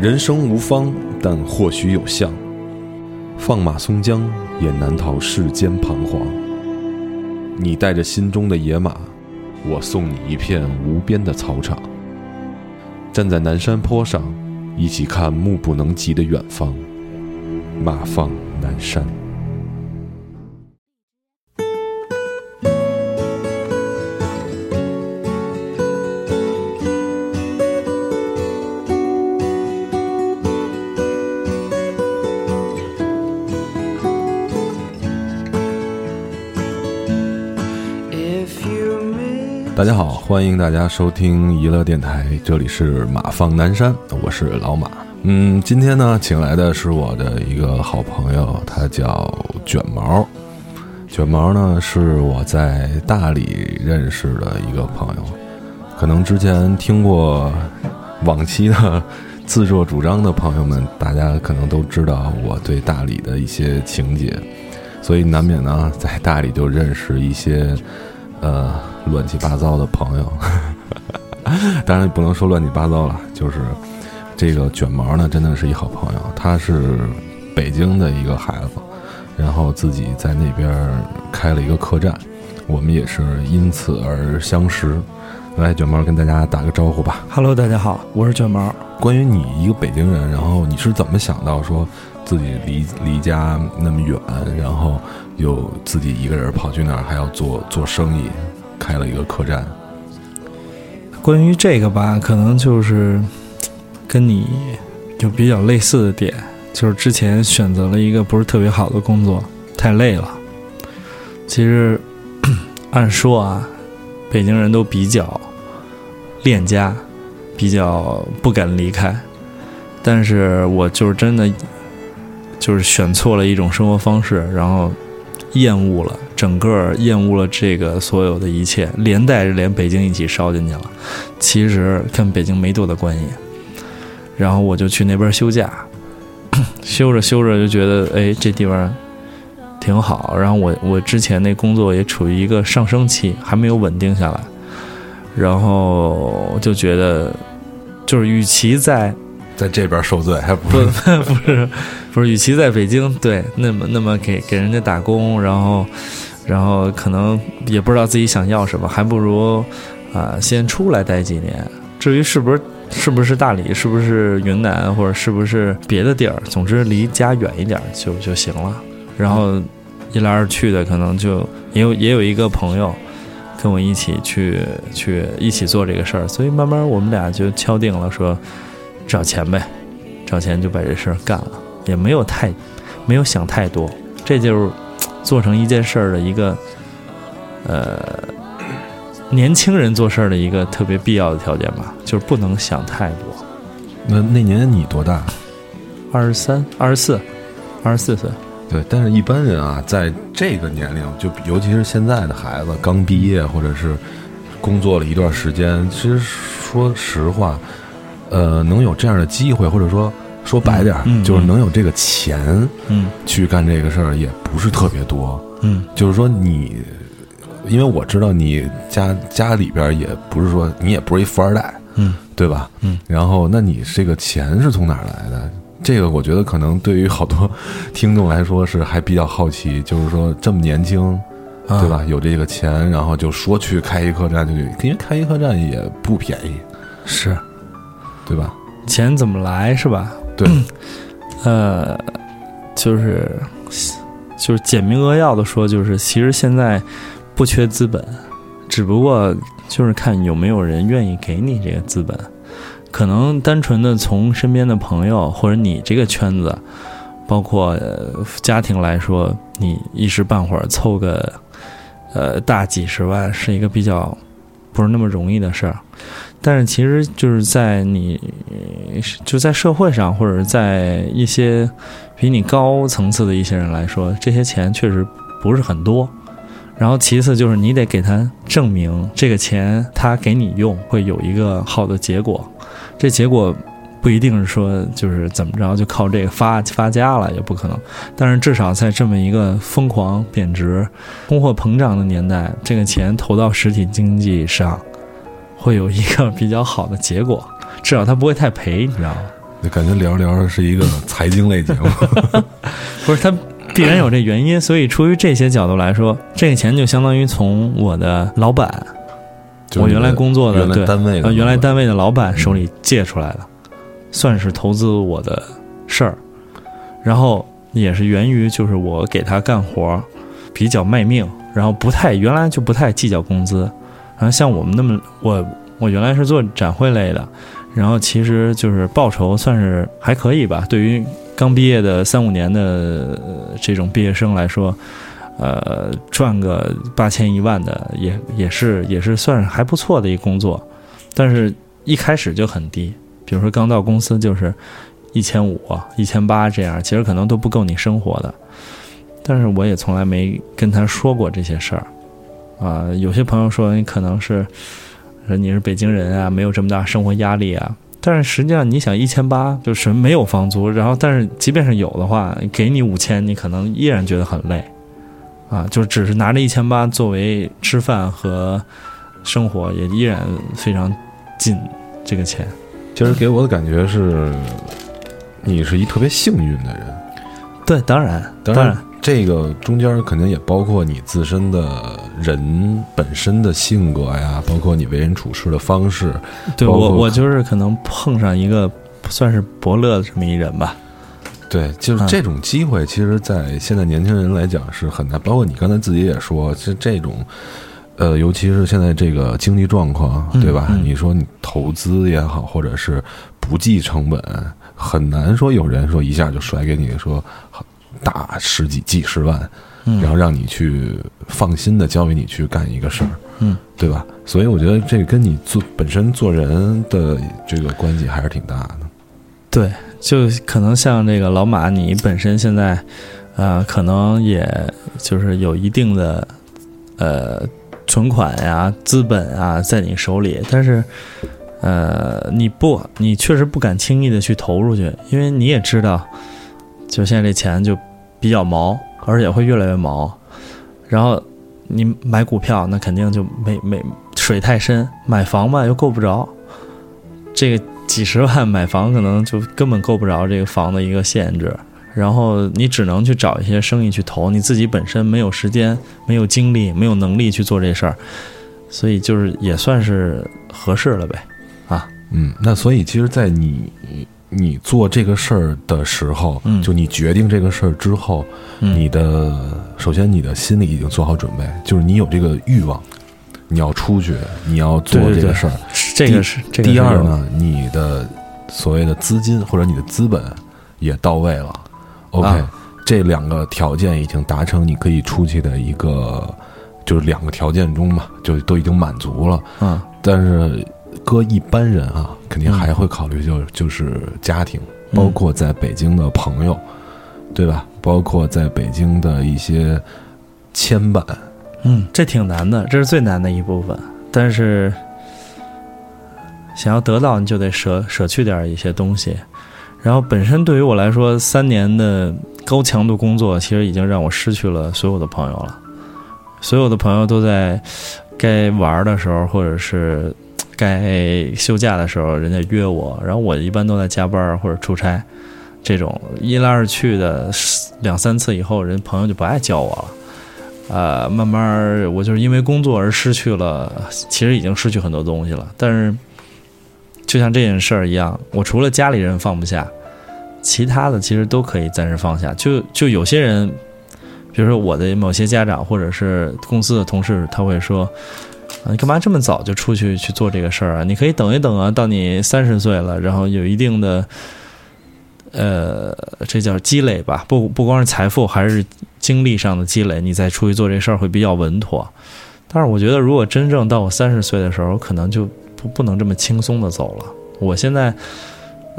人生无方，但或许有相。放马松江，也难逃世间彷徨。你带着心中的野马，我送你一片无边的草场。站在南山坡上，一起看目不能及的远方。马放南山。大家好，欢迎大家收听娱乐电台，这里是马放南山，我是老马。嗯，今天呢，请来的是我的一个好朋友，他叫卷毛。卷毛呢，是我在大理认识的一个朋友，可能之前听过往期的自作主张的朋友们，大家可能都知道我对大理的一些情节，所以难免呢，在大理就认识一些呃。乱七八糟的朋友，当然不能说乱七八糟了，就是这个卷毛呢，真的是一好朋友。他是北京的一个孩子，然后自己在那边开了一个客栈，我们也是因此而相识。来，卷毛跟大家打个招呼吧。Hello，大家好，我是卷毛。关于你一个北京人，然后你是怎么想到说自己离离家那么远，然后又自己一个人跑去那儿，还要做做生意？开了一个客栈。关于这个吧，可能就是跟你有比较类似的点，就是之前选择了一个不是特别好的工作，太累了。其实按说啊，北京人都比较恋家，比较不敢离开，但是我就是真的就是选错了一种生活方式，然后厌恶了。整个厌恶了这个所有的一切，连带着连北京一起烧进去了。其实跟北京没多大关系。然后我就去那边休假，休着休着就觉得，哎，这地方挺好。然后我我之前那工作也处于一个上升期，还没有稳定下来。然后就觉得，就是与其在在这边受罪，还不不不是 不是，与其在北京对那么那么给给人家打工，然后。然后可能也不知道自己想要什么，还不如啊先出来待几年。至于是不是是不是大理，是不是云南，或者是不是别的地儿，总之离家远一点就就行了。然后一来二去的，可能就也有也有一个朋友跟我一起去去一起做这个事儿，所以慢慢我们俩就敲定了说找钱呗，找钱就把这事儿干了，也没有太没有想太多，这就是。做成一件事儿的一个，呃，年轻人做事儿的一个特别必要的条件吧，就是不能想太多。那那年你多大？二十三、二十四、二十四岁。对，但是一般人啊，在这个年龄，就尤其是现在的孩子刚毕业或者是工作了一段时间，其实说实话，呃，能有这样的机会，或者说。说白点儿，就是能有这个钱，嗯，去干这个事儿也不是特别多，嗯，就是说你，因为我知道你家家里边也不是说你也不是一富二代，嗯，对吧？嗯，然后那你这个钱是从哪儿来的？这个我觉得可能对于好多听众来说是还比较好奇，就是说这么年轻，对吧？有这个钱，然后就说去开一客栈就去，因为开一客栈也不便宜，是，对吧？钱怎么来是吧？对，呃，就是就是简明扼要的说，就是其实现在不缺资本，只不过就是看有没有人愿意给你这个资本。可能单纯的从身边的朋友或者你这个圈子，包括家庭来说，你一时半会儿凑个呃大几十万是一个比较不是那么容易的事儿。但是其实就是在你就在社会上，或者在一些比你高层次的一些人来说，这些钱确实不是很多。然后其次就是你得给他证明这个钱他给你用会有一个好的结果。这结果不一定是说就是怎么着就靠这个发发家了，也不可能。但是至少在这么一个疯狂贬值、通货膨胀的年代，这个钱投到实体经济上。会有一个比较好的结果，至少他不会太赔，你知道吗？就感觉聊着聊着是一个财经类节目。不是他必然有这原因，所以出于这些角度来说，这个钱就相当于从我的老板，我原来工作的原来对单位的呃原来单位的老板手里借出来的，算是投资我的事儿。然后也是源于就是我给他干活儿比较卖命，然后不太原来就不太计较工资。然后像我们那么我我原来是做展会类的，然后其实就是报酬算是还可以吧，对于刚毕业的三五年的、这种毕业生来说，呃，赚个八千一万的也也是也是算是还不错的一工作，但是一开始就很低，比如说刚到公司就是一千五、一千八这样，其实可能都不够你生活的。但是我也从来没跟他说过这些事儿，啊、有些朋友说你可能是说你是北京人啊，没有这么大生活压力啊。但是实际上，你想一千八就是没有房租，然后但是即便是有的话，给你五千，你可能依然觉得很累，啊，就只是拿着一千八作为吃饭和生活，也依然非常紧这个钱。其实给我的感觉是，你是一特别幸运的人。对，当然，当然，这个中间肯定也包括你自身的人本身的性格呀，包括你为人处事的方式。对我，我就是可能碰上一个算是伯乐的这么一人吧。对，就是嗯这种机会，其实，在现在年轻人来讲是很难。包括你刚才自己也说，其实这种，呃，尤其是现在这个经济状况，嗯对吧？嗯你说你投资也好，或者是不计成本，很难说有人说一下就甩给你说大十几几十万，嗯，然后让你去放心的交给你去干一个事儿，嗯，对吧？所以我觉得这个跟你做本身做人的这个关系还是挺大的。对，就可能像这个老马，你本身现在，呃，可能也就是有一定的呃存款呀、资本啊在你手里，但是呃，你不，你确实不敢轻易的去投入去，因为你也知道，就现在这钱就比较毛，而且会越来越毛。然后你买股票，那肯定就没没水太深；买房吧又够不着，这个几十万买房可能就根本够不着这个房的一个限制。然后你只能去找一些生意去投，你自己本身没有时间、没有精力、没有能力去做这事儿，所以就是也算是合适了呗。啊嗯，那所以其实，在你你做这个事儿的时候，嗯就你决定这个事儿之后，嗯你的首先你的心里已经做好准备，就是你有这个欲望，你要出去，你要做这个事儿。这个是这第二呢，你的所谓的资金或者你的资本也到位了。OK，、啊这两个条件已经达成，你可以出去的一个，就是两个条件中嘛，就都已经满足了。嗯但是搁一般人啊，肯定嗯还会考虑就就是家庭，嗯包括在北京的朋友，对吧？包括在北京的一些牵绊。嗯，这挺难的，这是最难的一部分。但是想要得到，你就得舍舍去点一些东西。然后本身对于我来说，三年的高强度工作，其实已经让我失去了所有的朋友了。所有的朋友都在该玩的时候，或者是该休假的时候，人家约我，然后我一般都在加班或者出差。这种一来二去的两三次以后，人朋友就不爱叫我了。呃，慢慢我就是因为工作而失去了，其实已经失去很多东西了。但是，就像这件事儿一样，我除了家里人放不下，其他的其实都可以暂时放下。就就有些人，比如说我的某些家长或者是公司的同事，他会说：“你干嘛这么早就出去去做这个事儿啊？你可以等一等啊，到你三十岁了，然后有一定的。”呃，这叫积累吧，不不光是财富，还是经历上的积累，你再出去做这事儿会比较稳妥。但是我觉得，如果真正到我三十岁的时候，可能就不不能这么轻松的走了。我现在，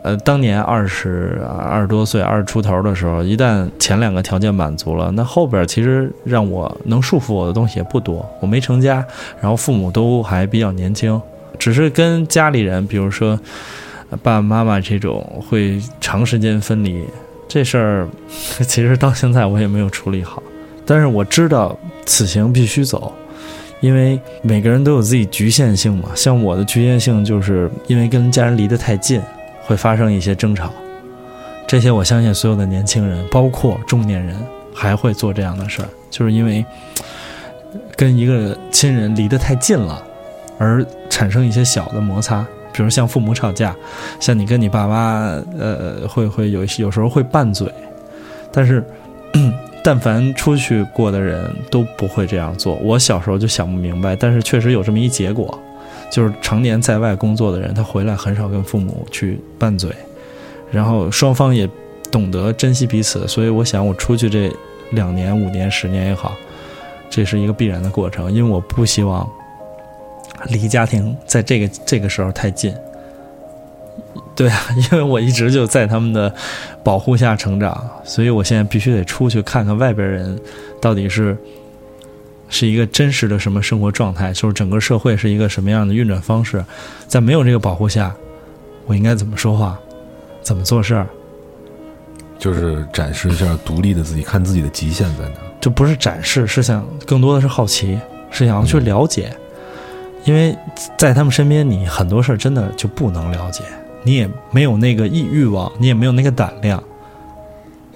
呃，当年二十二十多岁、二十出头的时候，一旦前两个条件满足了，那后边其实让我能束缚我的东西也不多。我没成家，然后父母都还比较年轻，只是跟家里人，比如说爸爸妈妈这种会长时间分离，这事儿其实到现在我也没有处理好。但是我知道此行必须走，因为每个人都有自己局限性嘛。像我的局限性，就是因为跟家人离得太近，会发生一些争吵。这些我相信所有的年轻人，包括中年人，还会做这样的事儿，就是因为跟一个亲人离得太近了，而产生一些小的摩擦，比如像父母吵架，像你跟你爸妈，呃，会会有有时候会拌嘴，但是。但凡出去过的人都不会这样做。我小时候就想不明白，但是确实有这么一结果，就是常年在外工作的人，他回来很少跟父母去拌嘴，然后双方也懂得珍惜彼此。所以我想，我出去这两年、五年、十年也好，这是一个必然的过程，因为我不希望离家庭在这个这个时候太近。对啊，因为我一直就在他们的保护下成长，所以我现在必须得出去看看外边人到底是是一个真实的什么生活状态，就是整个社会是一个什么样的运转方式。在没有这个保护下，我应该怎么说话，怎么做事儿？就是展示一下独立的自己，看自己的极限在哪。这不是展示，是想更多的是好奇，是想要去了解。因为在他们身边，你很多事儿真的就不能了解。你也没有那个欲欲望，你也没有那个胆量。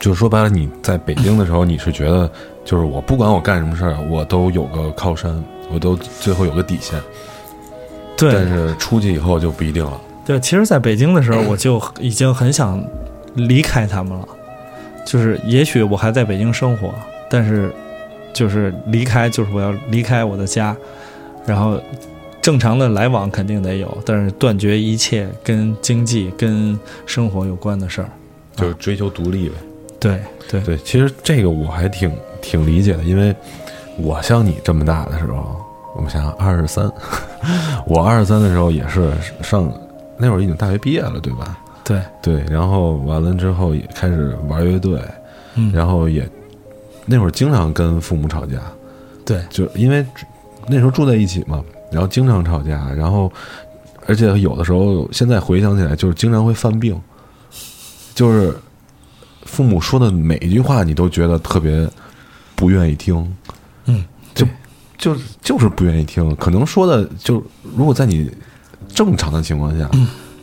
就是说白了，你在北京的时候，你是觉得，就是我不管我干什么事儿，我都有个靠山，我都最后有个底线。对。但是出去以后就不一定了。对，其实，在北京的时候，我就已经很想离开他们了。就是也许我还在北京生活，但是就是离开，就是我要离开我的家，然后。正常的来往肯定得有，但是断绝一切跟经济、跟生活有关的事儿，就是追求独立呗。对对。对，其实这个我还挺挺理解的，因为我像你这么大的时候，我们想想二十三，我二十三的时候也是上那会儿已经大学毕业了，对吧？对。对，然后完了之后也开始玩乐队，嗯，然后也那会儿经常跟父母吵架，对，就因为那时候住在一起嘛。然后经常吵架，然后，而且有的时候，现在回想起来，就是经常会犯病，就是父母说的每一句话，你都觉得特别不愿意听，嗯，就就就是不愿意听。可能说的就，如果在你正常的情况下，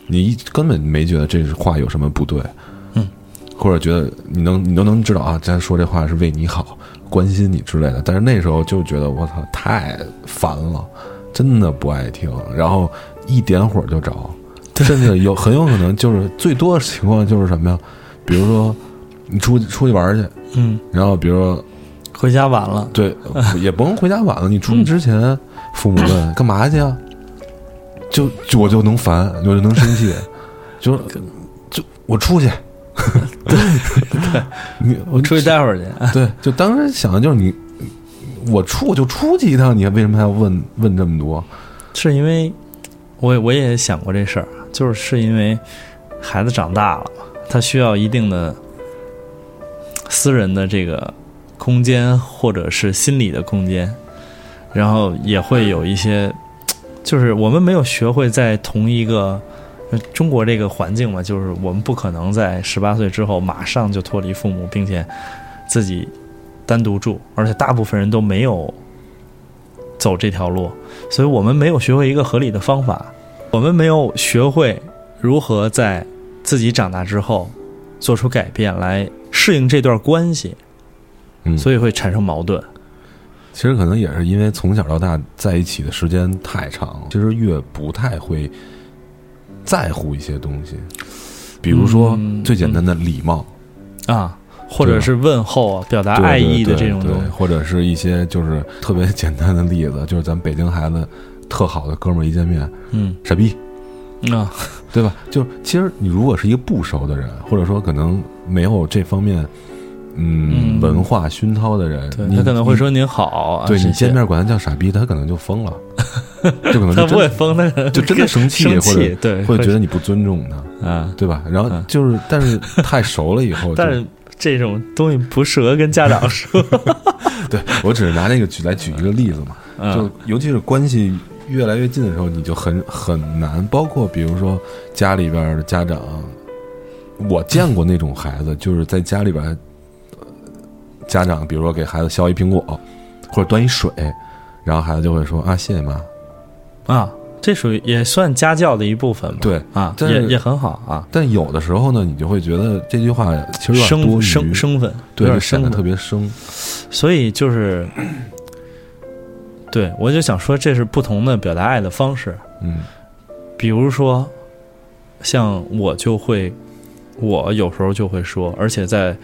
你根本没觉得这话有什么不对，嗯，或者觉得你能你都能知道啊，咱说这话是为你好，关心你之类的。但是那时候就觉得我操，太烦了。真的不爱听，然后一点火就着，甚至有很有可能就是最多的情况就是什么呀？比如说你出出去玩去，嗯，然后比如说回家晚了，对，也甭回家晚了。你出去之前，父母问干嘛去啊？就就我就能烦，我就能生气，就就我出去，对，你我出去待会儿去，对，就当时想的就是你。我出我就出去一趟，你为什么还要问问这么多？是因为我我也想过这事儿，就是是因为孩子长大了，他需要一定的私人的这个空间，或者是心理的空间，然后也会有一些，就是我们没有学会在同一个中国这个环境嘛，就是我们不可能在十八岁之后马上就脱离父母，并且自己。单独住，而且大部分人都没有走这条路，所以我们没有学会一个合理的方法，我们没有学会如何在自己长大之后做出改变来适应这段关系，嗯，所以会产生矛盾。其实可能也是因为从小到大在一起的时间太长，其实越不太会在乎一些东西，比如说最简单的礼貌。啊。或者是问候啊，表达爱意的这种东西，或者是一些就是特别简单的例子，就是咱北京孩子特好的哥们儿一见面，嗯，傻逼，啊，对吧？就其实你如果是一个不熟的人，或者说可能没有这方面嗯文化熏陶的人，他可能会说您好，对你见面管他叫傻逼，他可能就疯了，就可能他不会疯，他就真的生气，或者对，会觉得你不尊重他啊，对吧？然后就是，但是太熟了以后，但是。这种东西不适合跟家长说。对我只是拿那个举来举一个例子嘛，就尤其是关系越来越近的时候，你就很很难。包括比如说家里边的家长，我见过那种孩子，就是在家里边，家长比如说给孩子削一苹果或者端一水，然后孩子就会说啊谢谢妈啊，这属于也算家教的一部分嘛。对啊，但也也很好啊。但有的时候呢，你就会觉得这句话其实有点多生余，生生分，对，生分。特别生。所以就是，对我就想说，这是不同的表达爱的方式。嗯比如说，像我就会，我有时候就会说，而且在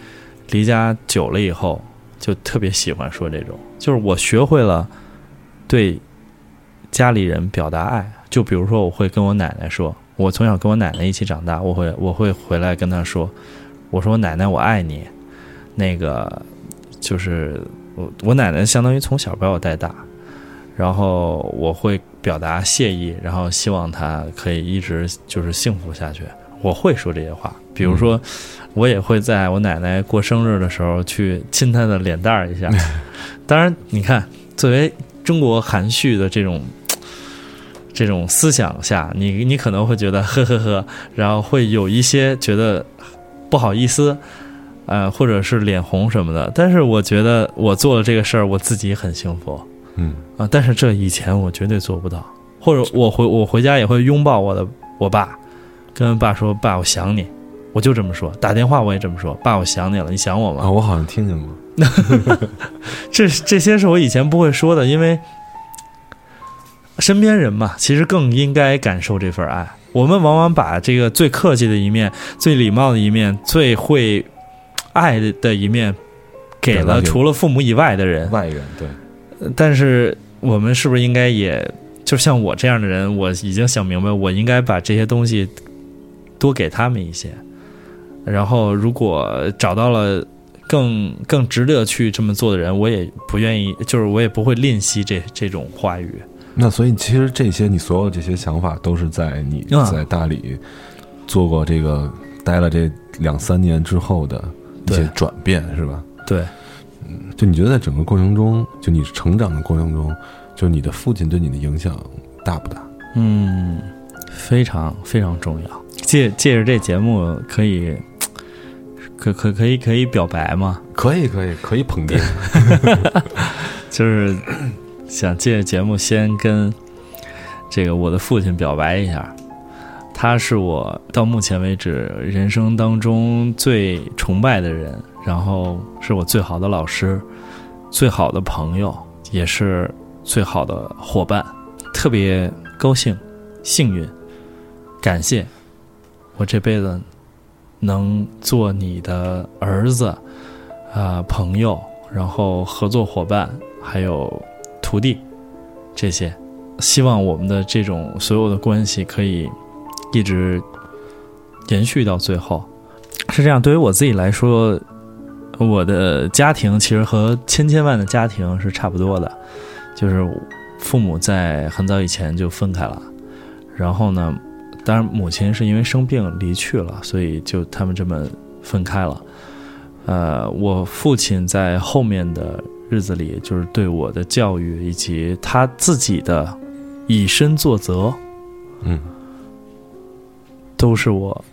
离家久了以后，就特别喜欢说这种，就是我学会了对家里人表达爱。就比如说，我会跟我奶奶说，我从小跟我奶奶一起长大，我会我会回来跟她说，我说奶奶我爱你，那个就是我我奶奶相当于从小把我带大，然后我会表达谢意，然后希望他可以一直就是幸福下去。我会说这些话，比如说，我也会在我奶奶过生日的时候去亲她的脸蛋儿一下。当然，你看，作为中国含蓄的这种这种思想下，你你可能会觉得呵呵呵，然后会有一些觉得不好意思，呃，或者是脸红什么的。但是我觉得我做了这个事儿，我自己很幸福。嗯啊，但是这以前我绝对做不到，或者我回我回家也会拥抱我的我爸，跟爸说爸我想你，我就这么说，打电话我也这么说，爸我想你了，你想我吗啊，我好像听见过。这这些是我以前不会说的，因为身边人嘛，其实更应该感受这份爱。我们往往把这个最客气的一面、最礼貌的一面、最会爱的一面，给了除了父母以外的人。外人对，但是我们是不是应该也，就像我这样的人，我已经想明白，我应该把这些东西多给他们一些。然后，如果找到了更更值得去这么做的人，我也不愿意，就是我也不会吝惜这这种话语。那所以其实这些你所有这些想法都是在你啊在大理做过这个待了这两三年之后的一些转变，是吧？对，就你觉得在整个过程中，就你成长的过程中，就你的父亲对你的影响大不大？嗯，非常非常重要。借借着这节目，可以可可可以可以表白吗？可以，可以，可以捧哏。就是想借着节目先跟这个我的父亲表白一下，他是我到目前为止人生当中最崇拜的人，然后是我最好的老师、最好的朋友，也是最好的伙伴，特别高兴、幸运、感谢我这辈子能做你的儿子啊、朋友，然后合作伙伴，还有徒弟这些，希望我们的这种所有的关系可以一直延续到最后。是这样，对于我自己来说，我的家庭其实和千千万的家庭是差不多的，就是父母在很早以前就分开了，然后呢，当然母亲是因为生病离去了，所以就他们这么分开了。呃，我父亲在后面的日子里，就是对我的教育以及他自己的以身作则，嗯都是我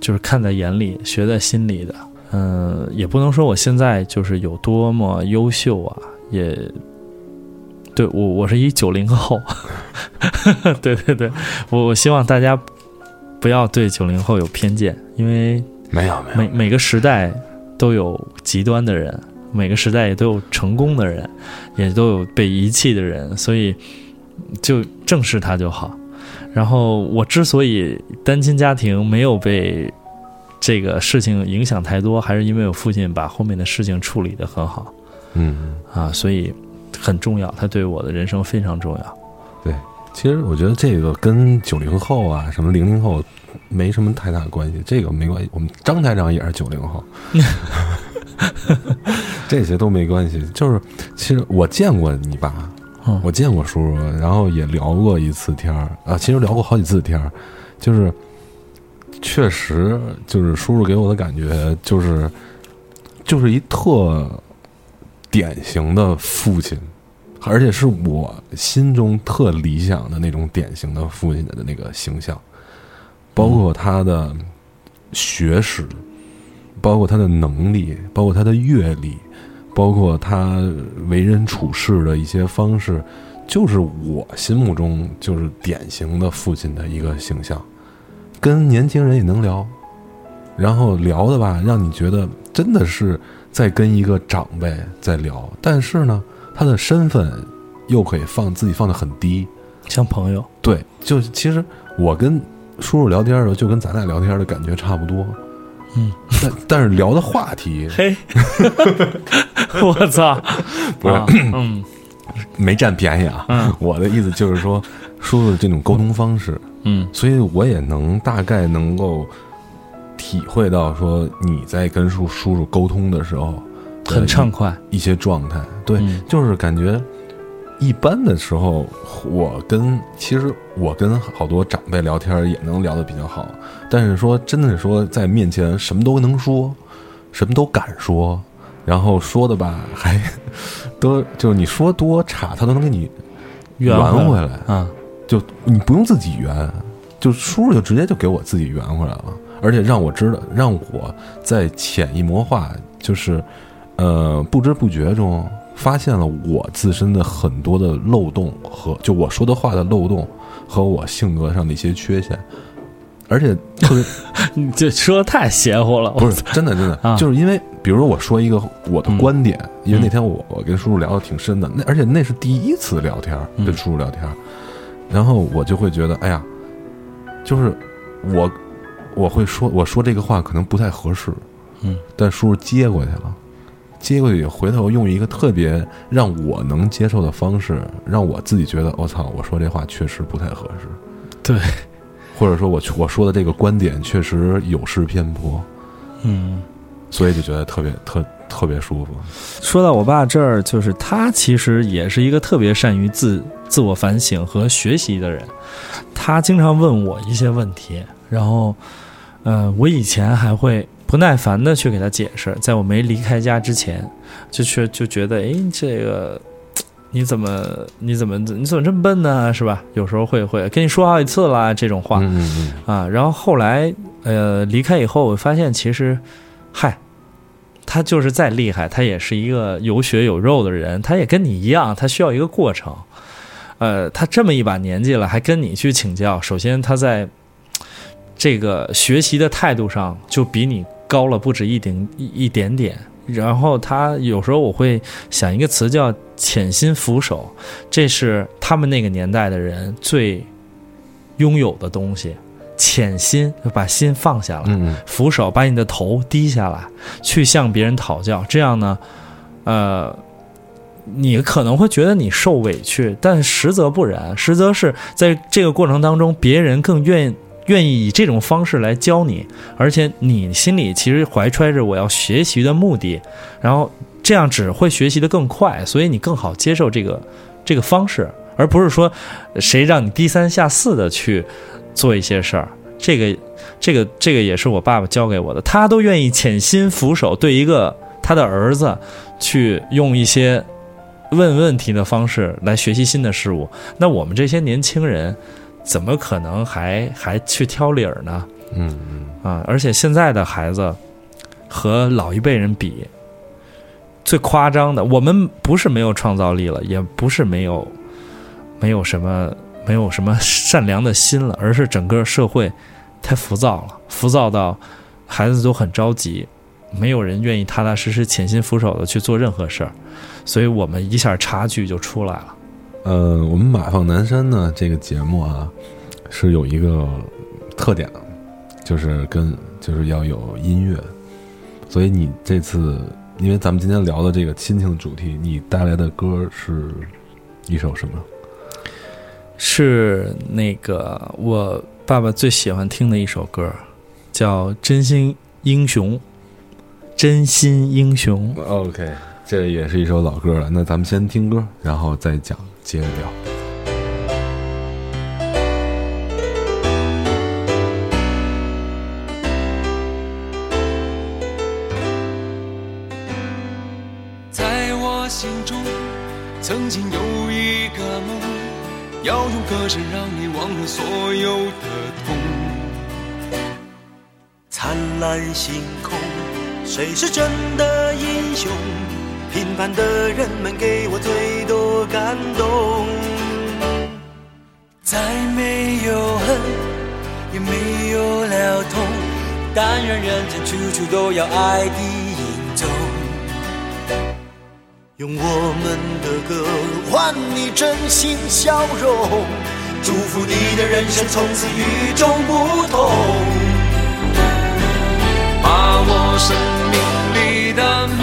就是看在眼里、学在心里的。嗯、也不能说我现在就是有多么优秀啊，也对我我是一九零后，对对对，我我希望大家不要对九零后有偏见，因为没有，没有，每每个时代都有极端的人，每个时代也都有成功的人，也都有被遗弃的人，所以就正视他就好。然后我之所以单亲家庭没有被这个事情影响太多，还是因为我父亲把后面的事情处理得很好嗯。啊，所以很重要，他对我的人生非常重要。对其实我觉得这个跟九零后啊，什么零零后没什么太大关系，这个没关系。我们张台长也是九零后 这些都没关系。就是其实我见过你爸，嗯我见过叔叔，然后也聊过一次天儿啊，其实聊过好几次天儿，就是确实就是叔叔给我的感觉就是就是一特典型的父亲。而且是我心中特理想的那种典型的父亲的那个形象，包括他的学识，包括他的能力，包括他的阅历，包括他为人处事的一些方式，就是我心目中就是典型的父亲的一个形象，跟年轻人也能聊，然后聊的吧，让你觉得真的是在跟一个长辈在聊，但是呢，他的身份又可以放自己放的很低，像朋友，对，就其实我跟叔叔聊天的时候，就跟咱俩聊天的感觉差不多，嗯，但但是聊的话题嘿，我操，不是。啊嗯没占便宜啊，嗯。我的意思就是说，叔叔这种沟通方式，嗯。所以我也能大概能够体会到说你在跟叔叔叔沟通的时候很畅快，一些状态，对，嗯。就是感觉一般的时候，我跟其实我跟好多长辈聊天也能聊得比较好，但是说真的说在面前什么都能说，什么都敢说，然后说的吧还 都就是你说多差，他都能给你圆圆回来。来。啊，就你不用自己圆，就叔叔就直接就给我自己圆回来了，而且让我知道，让我在潜移默化，就是呃不知不觉中发现了我自身的很多的漏洞和就我说的话的漏洞和我性格上的一些缺陷，而且特别 你这说的太邪乎了，不是真的真的，啊。就是因为比如说我说一个我的嗯。观点，因为那天我我跟叔叔聊的挺深的，那而且那是第一次聊天，嗯。跟叔叔聊天，然后我就会觉得，哎呀，就是我我会说我说这个话可能不太合适，嗯，但叔叔接过去了。接过去，回头用一个特别让我能接受的方式，让我自己觉得，我、操，我说这话确实不太合适，对，或者说我我说的这个观点确实有失偏颇，嗯。所以就觉得特别特特别舒服。说到我爸这儿，就是他其实也是一个特别善于自自我反省和学习的人。他经常问我一些问题，然后，呃，我以前还会不耐烦的去给他解释。在我没离开家之前，就却就觉得，哎，这个你怎么你怎么你怎么这么笨呢？是吧？有时候会会跟你说好几次啦这种话。嗯嗯啊，然后后来呃离开以后，我发现其实，嗨，他就是再厉害，他也是一个有血有肉的人，他也跟你一样，他需要一个过程。呃，他这么一把年纪了，还跟你去请教，首先他在这个学习的态度上就比你高了不止一点一一点点。然后他有时候我会想一个词叫“潜心俯首”，这是他们那个年代的人最拥有的东西。潜心，就把心放下来，俯首，把你的头低下来，去向别人讨教。这样呢，呃，你可能会觉得你受委屈，但实则不然，实则是在这个过程当中，别人更愿愿意以这种方式来教你，而且你心里其实怀揣着我要学习的目的，然后这样只会学习的更快，所以你更好接受这个这个方式，而不是说谁让你低三下四的去做一些事儿。这个这个这个也是我爸爸教给我的，他都愿意潜心俯首，对一个他的儿子去用一些问问题的方式来学习新的事物。那我们这些年轻人怎么可能还还去挑理儿呢？嗯嗯啊！而且现在的孩子和老一辈人比，最夸张的，我们不是没有创造力了，也不是没有没有什么没有什么善良的心了，而是整个社会太浮躁了，浮躁到孩子都很着急，没有人愿意踏踏实实、潜心俯首的去做任何事儿，所以我们一下差距就出来了。呃，我们马放南山呢这个节目啊，是有一个特点的，就是跟就是要有音乐，所以你这次因为咱们今天聊的这个亲情主题，你带来的歌是一首什么？是那个我爸爸最喜欢听的一首歌，叫《真心英雄》。真心英雄，OK，这也是一首老歌了。那咱们先听歌，然后再讲，接着聊。在我心中，曾经有一个梦，要用歌声让你忘了所有的痛。灿烂星空，谁是真的英雄？平凡的人们给我最多感动。再没有恨，也没有了痛，但愿人间处处都有爱的影踪。用我们的歌换你真心笑容，祝福你的人生从此与众不同。把握生命里的每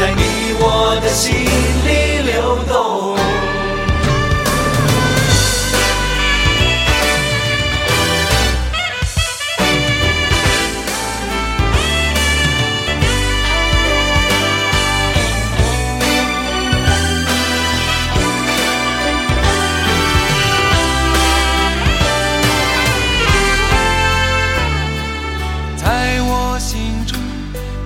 在你我的心。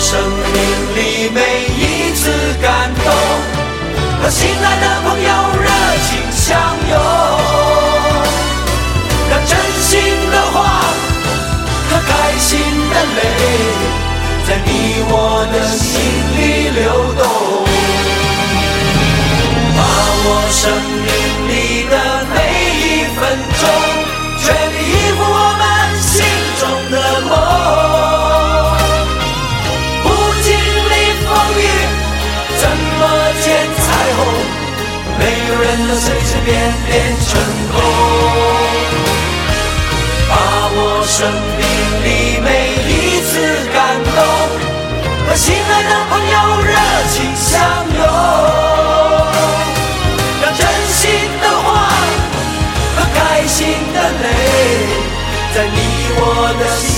生命里每一次感动，和心爱的朋友热情相拥。让真心的话和开心的泪，在你我的心里流动。把握生命里的每一分钟，没有人能随随便便成功。把握生命里每一次感动，和心爱的朋友热情相拥，让真心的话和开心的泪，在你我的心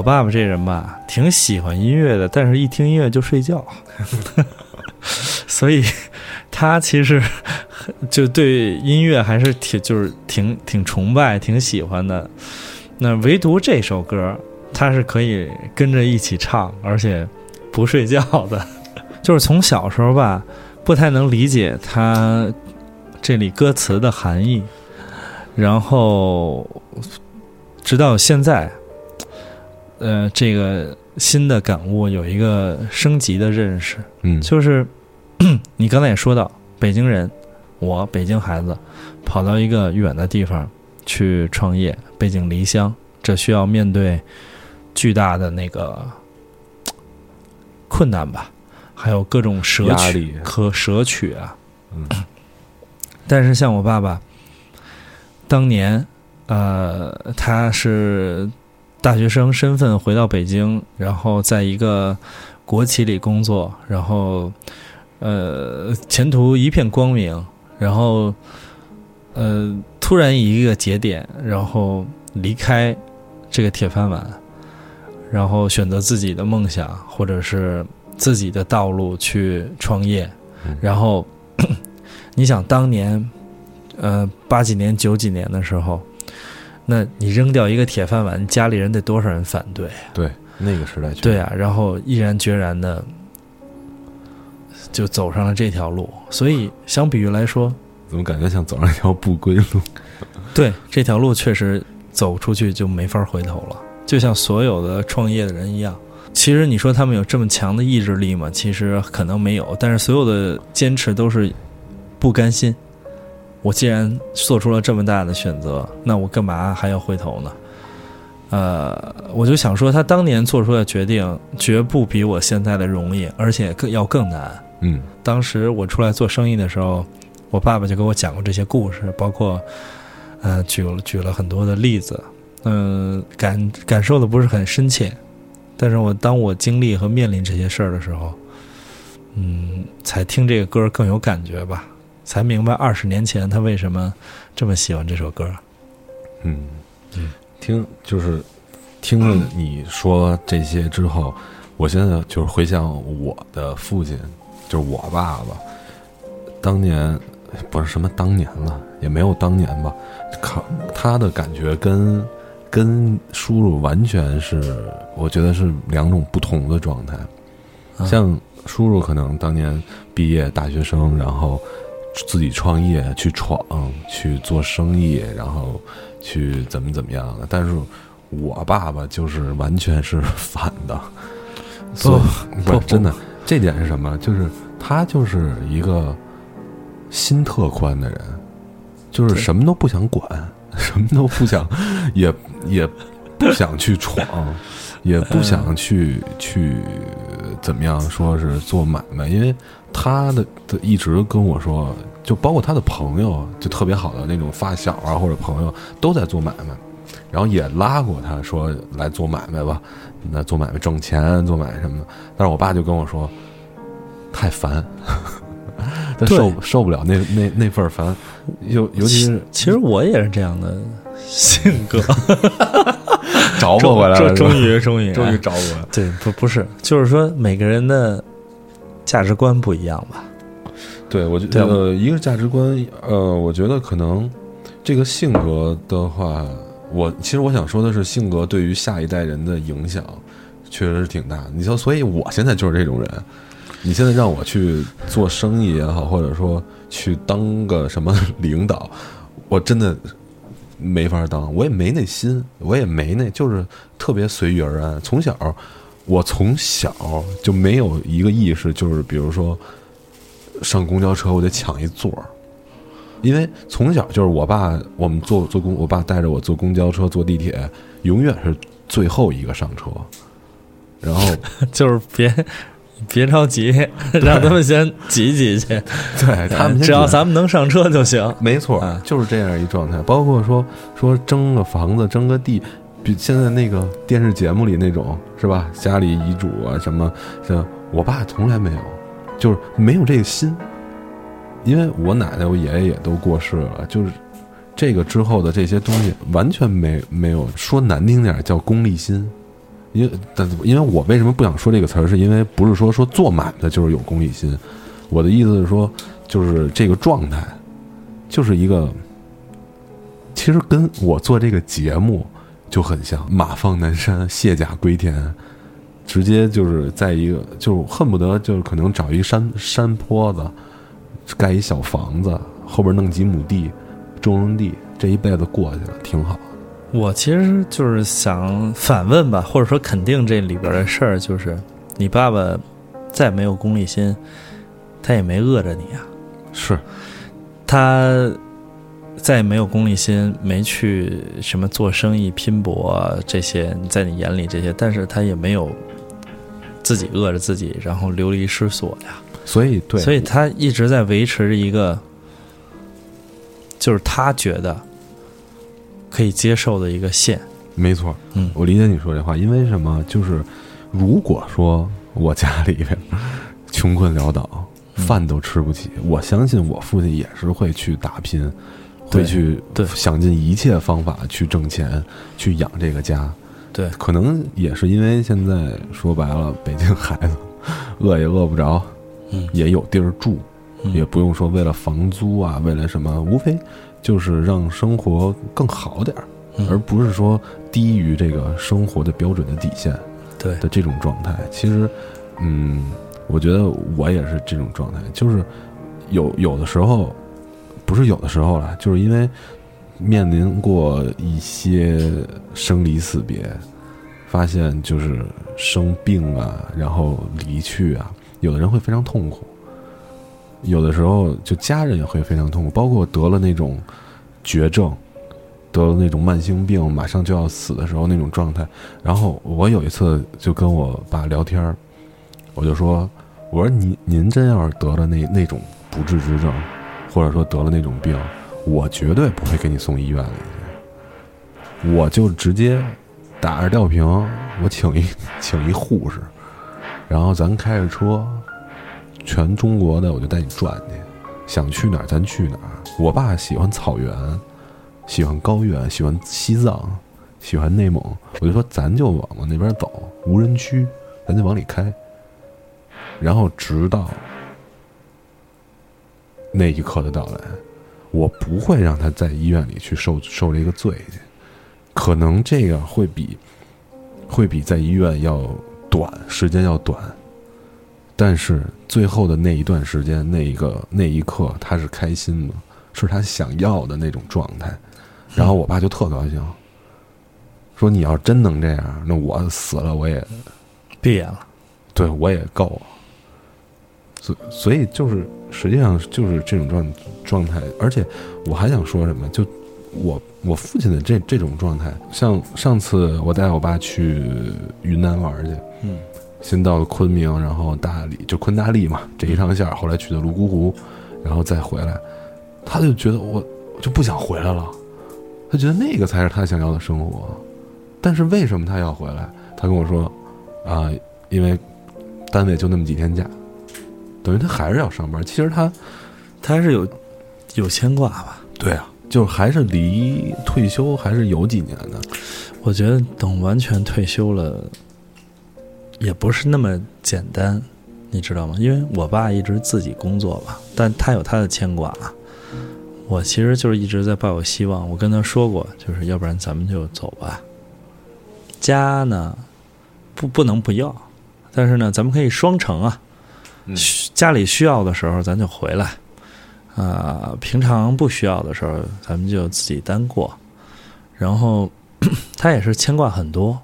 我爸爸这人吧，挺喜欢音乐的，但是一听音乐就睡觉，所以他其实 就对音乐还是挺就是挺挺崇拜、挺喜欢的。那唯独这首歌，他是可以跟着一起唱，而且不睡觉的。就是从小时候吧，不太能理解他这里歌词的含义，然后直到现在，呃，这个新的感悟，有一个升级的认识，嗯，就是 你刚才也说到，北京人，我北京孩子，跑到一个远的地方去创业，背井离乡，这需要面对巨大的那个困难吧，还有各种舍取和舍取啊。嗯。但是像我爸爸，当年，呃，他是大学生身份回到北京，然后在一个国企里工作，然后，呃，前途一片光明，然后，呃，突然一个节点，然后离开这个铁饭碗，然后选择自己的梦想或者是自己的道路去创业，嗯然后。你想当年，呃，八几年、九几年的时候，那你扔掉一个铁饭碗，家里人得多少人反对？对，那个时代对啊，然后毅然决然的就走上了这条路。所以相比于来说，怎么感觉像走上一条不归路？对这条路确实走出去就没法回头了。就像所有的创业的人一样，其实你说他们有这么强的意志力吗？其实可能没有，但是所有的坚持都是不甘心。我既然做出了这么大的选择，那我干嘛还要回头呢？呃，我就想说，他当年做出的决定绝不比我现在的容易，而且更要更难。嗯当时我出来做生意的时候，我爸爸就给我讲过这些故事，包括呃举了举了很多的例子，嗯、感感受的不是很深切，但是我当我经历和面临这些事儿的时候，嗯，才听这个歌更有感觉吧，才明白二十年前他为什么这么喜欢这首歌。嗯听就是听了你说这些之后，我现在就是回想我的父亲，就是我爸爸，当年不是什么当年了，也没有当年吧，靠他的感觉跟跟叔叔完全是，我觉得是两种不同的状态。啊像叔叔可能当年毕业大学生，然后自己创业去闯，去做生意，然后去怎么怎么样的。但是我爸爸就是完全是反的，所以不真的。这点是什么？就是他就是一个心特宽的人，就是什么都不想管，什么都不想，也也不想去闯，也不想去去怎么样说是做买卖，因为他的的一直跟我说，就包括他的朋友，就特别好的那种发小啊或者朋友都在做买卖，然后也拉过他说来做买卖吧，那做买卖挣钱，做买卖什么的。但是我爸就跟我说，太烦，他受受不了那那那份儿烦，尤尤其是其实我也是这样的性格，找我回来了，终终于终于终于哎找我了。对，不不是，就是说每个人的价值观不一样吧。对，我觉得、呃、一个价值观，呃，我觉得可能这个性格的话，我其实我想说的是，性格对于下一代人的影响确实是挺大。你说，所以我现在就是这种人。你现在让我去做生意也好，或者说去当个什么 领导，我真的没法当，我也没那心，我也没那，就是特别随遇而安。从小，我从小就没有一个意识，就是比如说上公交车我得抢一座儿，因为从小就是我爸，我们坐坐公，我爸带着我坐公交车、坐地铁，永远是最后一个上车，然后就是别别着急，让他们先挤挤去，对他们只要咱们能上车就行。没错啊，就是这样一状态。包括说说争个房子、争个地，比现在那个电视节目里那种是吧？家里遗嘱啊什么，像我爸从来没有，就是没有这个心。因为我奶奶、我爷爷也都过世了，就是这个之后的这些东西完全没没有说难听点叫功利心。因为但因为我为什么不想说这个词儿，是因为不是说说做买卖就是有功利心，我的意思是说，就是这个状态，就是一个，其实跟我做这个节目就很像，马放南山，卸甲归田，直接就是在一个，就恨不得就是可能找一山山坡子，盖一小房子，后边弄几亩地，种种地，这一辈子过去了，挺好。我其实就是想反问吧，或者说肯定这里边的事儿，就是你爸爸再没有功利心，他也没饿着你啊。是，他再也没有功利心，没去什么做生意拼搏啊这些，在你眼里这些，但是他也没有自己饿着自己，然后流离失所呀。所以对，所以他一直在维持着一个，就是他觉得可以接受的一个线。没错，嗯我理解你说这话，因为什么？就是如果说我家里边穷困潦倒，嗯饭都吃不起，我相信我父亲也是会去打拼，对会去对。想尽一切方法去挣钱，去养这个家。对，可能也是因为现在说白了，北京孩子饿也饿不着，嗯。也有地儿住，嗯。也不用说为了房租啊，为了什么，无非就是让生活更好点儿，嗯。而不是说低于这个生活的标准的底线对。的这种状态。其实，嗯，我觉得我也是这种状态，就是有有的时候，不是有的时候了，就是因为面临过一些生离死别，发现就是生病啊，然后离去啊，有的人会非常痛苦，有的时候就家人也会非常痛苦，包括得了那种绝症，得了那种慢性病，马上就要死的时候那种状态。然后我有一次就跟我爸聊天儿，我就说：“我说您您真要是得了那那种不治之症，或者说得了那种病，我绝对不会给你送医院里去，我就直接打着吊瓶，我请一 请一护士，然后咱开着车，全中国的我就带你转去，想去哪儿咱去哪儿。我爸喜欢草原，喜欢高原，喜欢西藏，喜欢内蒙，我就说咱就往往那边走，无人区，咱就往里开。然后直到那一刻的到来，我不会让他在医院里去受受这个罪去，可能这个会比会比在医院要短，时间要短，但是最后的那一段时间，那一个那一刻，他是开心的，是他想要的那种状态。然后我爸就特高兴，说：“你要真能这样，那我死了我也闭眼了。对我也够了。”所所以就是实际上就是这种状状态，而且我还想说什么，就我我父亲的这这种状态，像上次我带我爸去云南玩去，嗯，先到了昆明，然后大理就昆大理嘛这一趟线儿，后来去的泸沽湖，然后再回来，他就觉得我我就不想回来了，他觉得那个才是他想要的生活，但是为什么他要回来？他跟我说，啊、因为单位就那么几天假，等于他还是要上班。其实他他还是有有牵挂吧？对啊，就是还是离退休还是有几年的。我觉得等完全退休了，也不是那么简单，你知道吗？因为我爸一直自己工作吧，但他有他的牵挂啊。我其实就是一直在抱有希望。我跟他说过，就是要不然咱们就走吧。家呢，不不能不要，但是呢，咱们可以双城啊。家里需要的时候咱就回来，啊、平常不需要的时候咱们就自己单过。然后 他也是牵挂很多，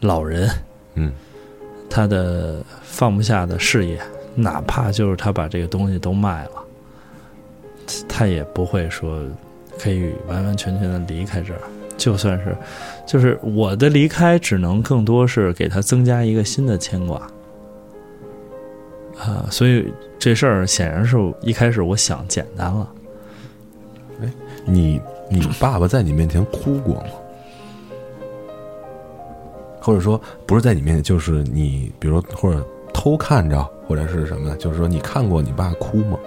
老人嗯他的放不下的事业，哪怕就是他把这个东西都卖了，他也不会说可以完完全全的离开这儿。就算是，就是我的离开，只能更多是给他增加一个新的牵挂。啊，所以这事儿显然是一开始我想简单了。哎你你爸爸在你面前哭过吗？或者说不是在你面前，就是你，比如说或者偷看着，或者是什么的，就是说你看过你爸哭吗？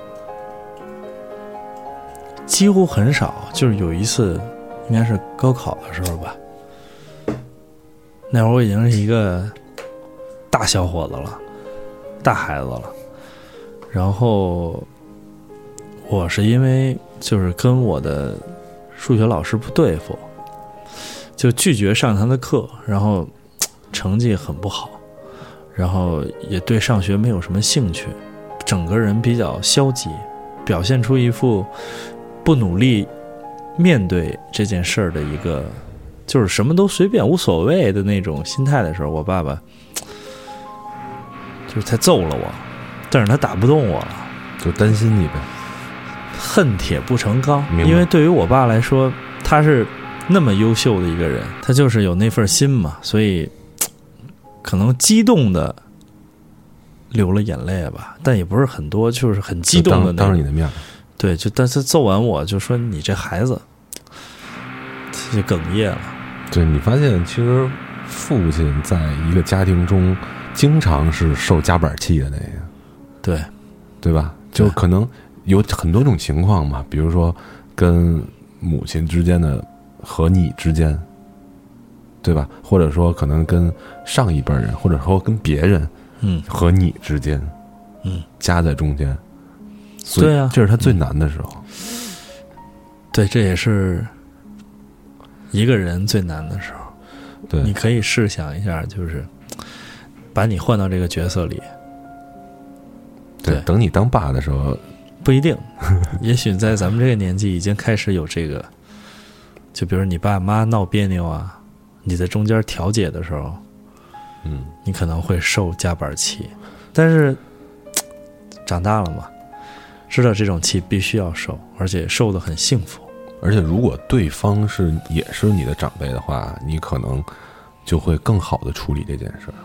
几乎很少，就是有一次，应该是高考的时候吧。那会儿我已经是一个大小伙子了，大孩子了。然后我是因为就是跟我的数学老师不对付，就拒绝上他的课，然后成绩很不好，然后也对上学没有什么兴趣，整个人比较消极，表现出一副不努力面对这件事儿的一个，就是什么都随便无所谓的那种心态的时候，我爸爸就是他揍了我，但是他打不动我了。就担心你呗。恨铁不成钢因为对于我爸来说，他是那么优秀的一个人，他就是有那份心嘛，所以可能激动的流了眼泪吧，但也不是很多，就是很激动的当。当着你的面，对，就但是揍完我就说你这孩子，就哽咽了。对你发现其实父亲在一个家庭中经常是受夹板气的那个，对，对吧？就可能有很多种情况嘛，比如说跟母亲之间的和你之间，对吧？或者说可能跟上一辈人，或者说跟别人嗯，和你之间，嗯，夹在中间，所以对啊这是他最难的时候。对，这也是一个人最难的时候。对，你可以试想一下，就是把你换到这个角色里，对等你当爸的时候，不一定，也许在咱们这个年纪已经开始有这个，就比如你爸妈闹别扭啊，你在中间调解的时候，嗯，你可能会受夹板气，但是长大了嘛，知道这种气必须要受，而且受的很幸福。而且如果对方是也是你的长辈的话，你可能就会更好的处理这件事儿，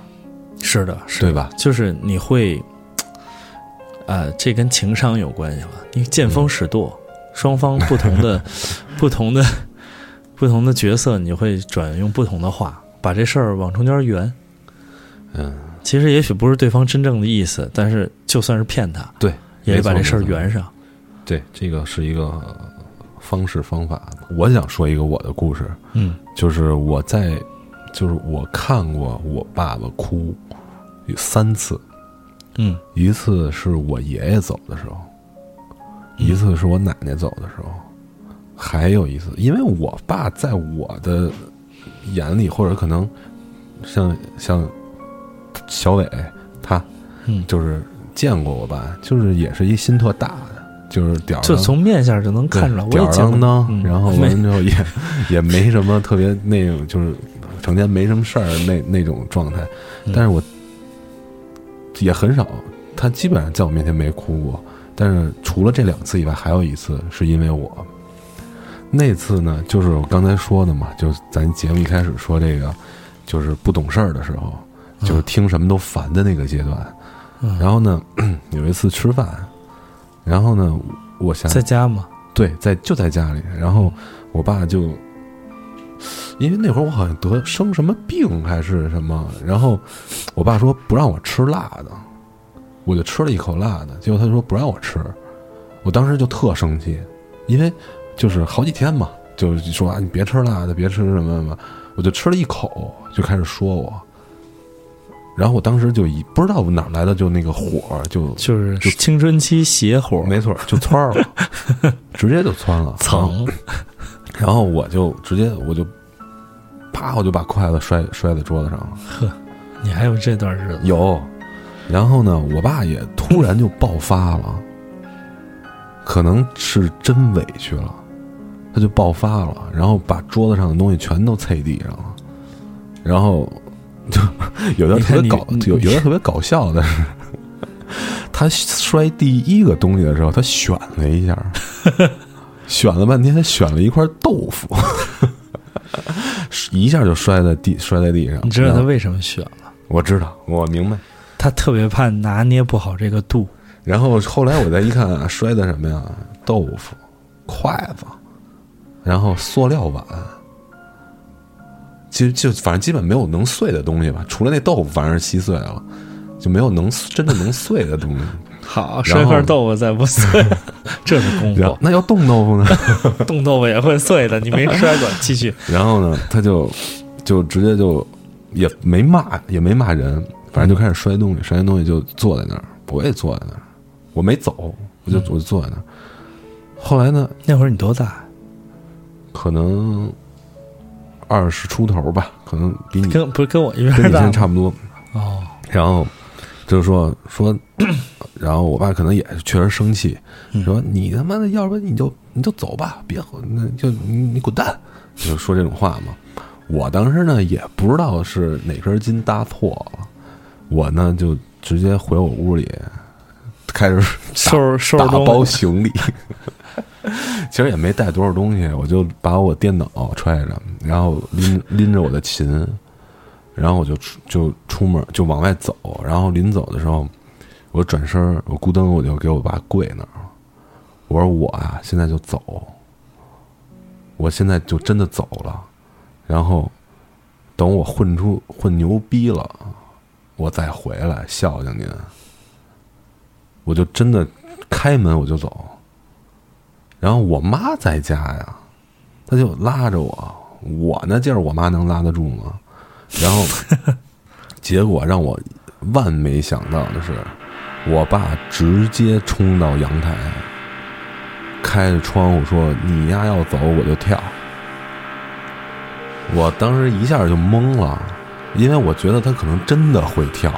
是的，是的对吧？就是你会，呃，这跟情商有关系了。你见风使舵，双方不同的、不同的、不同的角色，你会转用不同的话，把这事儿往中间圆。嗯，其实也许不是对方真正的意思，但是就算是骗他，对，也得把这事儿圆上。对，这个是一个方式方法。我想说一个我的故事，嗯就是我在，就是我看过我爸爸哭有三次，嗯。一次是我爷爷走的时候，一次是我奶奶走的时候，还有一次，因为我爸在我的眼里，或者可能像像小伟他嗯，就是见过我爸，就是也是一心特大的，就是吊儿就从面相就能看出来。我吊儿也见过郎当，嗯。然后完之后也也没什么特别那种，就是成天没什么事儿那那种状态。嗯但是我也很少，他基本上在我面前没哭过。但是除了这两次以外，还有一次是因为我。那次呢，就是我刚才说的嘛，就是咱节目一开始说这个，就是不懂事儿的时候，就是听什么都烦的那个阶段。嗯然后呢，有一次吃饭，然后呢，我想在家嘛，对，在就在家里，然后我爸就，因为那会儿我好像得生什么病还是什么，然后我爸说不让我吃辣的，我就吃了一口辣的，结果他说不让我吃，我当时就特生气，因为就是好几天嘛，就是说啊你别吃辣的，别吃什么什么，我就吃了一口就开始说我，然后我当时就一不知道哪来的就那个火就就是就青春期邪火，没错，就窜了，直接就窜了，蹭，然后我就直接我就，啪，我就把筷子摔摔在桌子上了。呵你还有这段日子？有，然后呢，我爸也突然就爆发了，可能是真委屈了，他就爆发了，然后把桌子上的东西全都啐地上了，然后就 有点特别搞有有点特别搞笑的是，他摔第一个东西的时候，他选了一下，选了半天，他选了一块豆腐。一下就摔在地，摔在地上。你知道他为什么选了？我知道，我明白。他特别怕拿捏不好这个度。然后后来我再一看啊，摔的什么呀？豆腐、筷子，然后塑料碗。其实就反正基本没有能碎的东西吧，除了那豆腐，反正是稀碎了，就没有能真的能碎的东西。好，摔块豆腐再不碎，这是功夫。那要冻豆腐呢？冻豆腐也会碎的，你没摔过，继续。然后呢，他就就直接就也没骂，也没骂人，反正就开始摔东西，摔完东西就坐在那儿，我也坐在那儿，我没走，我就我就坐在那儿。后来呢，那会儿你多大？可能二十出头吧，可能比你跟不是跟我一跟你现？在差不多。哦，然后就是说说，然后我爸可能也确实生气，嗯说你他妈的，要不然你就你就走吧，别那就你你滚蛋，就说这种话嘛。我当时呢也不知道是哪根筋搭错了，我呢就直接回我屋里，开始收拾收拾打包行李。其实也没带多少东西，我就把我电脑揣着，然后拎拎着我的琴，然后我就出就出门就往外走，然后临走的时候，我转身我咕噔我就给我爸跪那儿了，我说我啊现在就走，我现在就真的走了，然后等我混出混牛逼了，我再回来孝敬您，我就真的开门我就走。然后我妈在家呀，她就拉着我，我那劲儿，我妈能拉得住吗？然后结果让我万没想到的是，我爸直接冲到阳台，开着窗户说：“你丫要走，我就跳。”我当时一下就懵了，因为我觉得他可能真的会跳。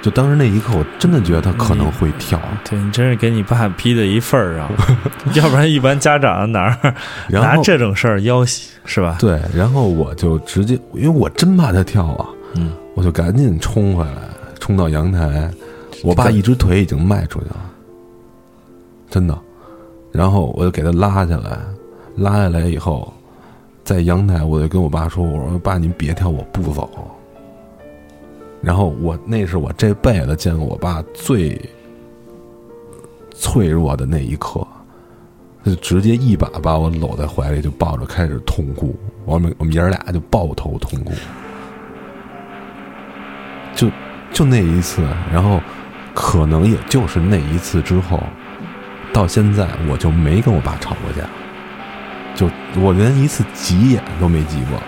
就当时那一刻，我真的觉得他可能会跳。对你真是给你爸逼的一份儿上，要不然一般家长哪儿拿这种事儿要挟是吧？对，然后我就直接，因为我真怕他跳啊，嗯，我就赶紧冲回来，冲到阳台。我爸一只腿已经迈出去了，真的。然后我就给他拉下来，拉下来以后，在阳台我就跟我爸说：“我说爸，您别跳，我不走。”然后我那是我这辈子见过我爸最脆弱的那一刻，他就直接一把把我搂在怀里，就抱着开始痛哭。我们我们爷儿俩就抱头痛哭，就就那一次，然后可能也就是那一次之后，到现在我就没跟我爸吵过架，就我连一次急眼都没急过。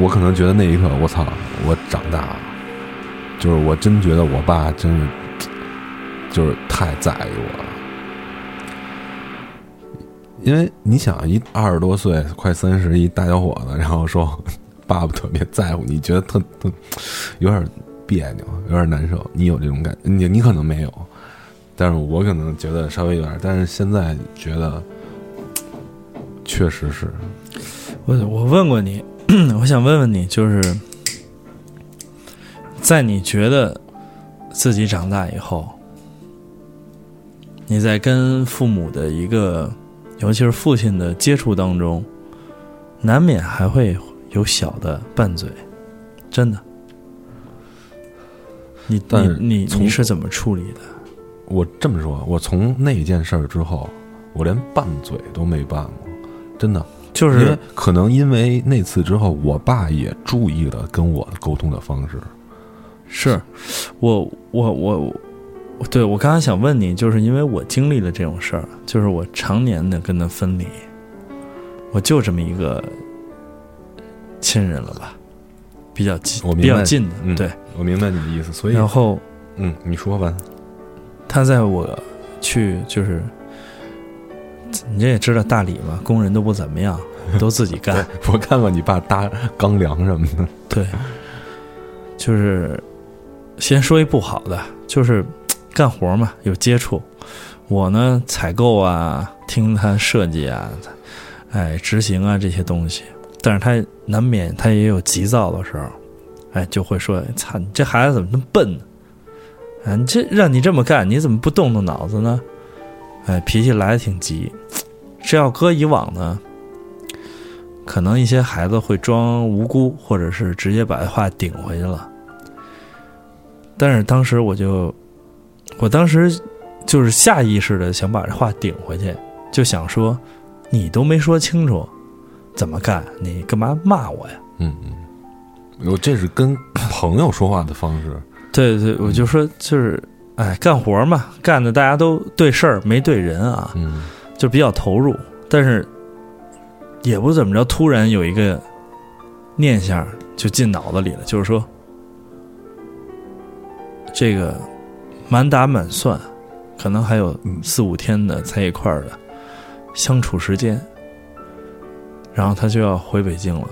我可能觉得那一刻，我操，我长大了，就是我真觉得我爸真是，就是太在意我了。因为你想，一二十多岁，快三十，一大小伙子，然后说爸爸特别在乎你，觉得特特有点别扭，有点难受。你有这种感你你可能没有，但是我可能觉得稍微有点，但是现在觉得确实是，我我问过你，我想问问你，就是在你觉得自己长大以后，你在跟父母的一个，尤其是父亲的接触当中，难免还会有小的拌嘴，真的。你但你你你是怎么处理的？我这么说，我从那件事儿之后，我连拌嘴都没拌过，真的。就是可能因为那次之后，我爸也注意了跟我沟通的方式。是，我我我我，对我刚才想问你，就是因为我经历了这种事儿，就是我常年的跟他分离，我就这么一个亲人了吧，比较近我比较近的，嗯对。我明白你的意思，所以然后嗯，你说吧。他在我去就是，你这也知道大理嘛，工人都不怎么样，都自己干。我看过你爸搭钢梁什么的，对，就是先说一不好的，就是干活嘛，有接触。我呢，采购啊，听他设计啊，哎，执行啊这些东西，但是他难免他也有急躁的时候，哎，就会说：“操，你这孩子怎么那么笨呢？啊，你这让你这么干，你怎么不动动脑子呢？”哎，脾气来的挺急。这要搁以往呢，可能一些孩子会装无辜，或者是直接把话顶回去了。但是当时我就，我当时就是下意识的想把这话顶回去，就想说，你都没说清楚怎么干，你干嘛骂我呀？嗯嗯，我这是跟朋友说话的方式。对对，我就说就是，哎，干活嘛，干的大家都对事儿没对人啊，嗯就比较投入，但是也不怎么着，突然有一个念想就进脑子里了，就是说，这个满打满算，可能还有四五天的在一块儿的相处时间，然后他就要回北京了，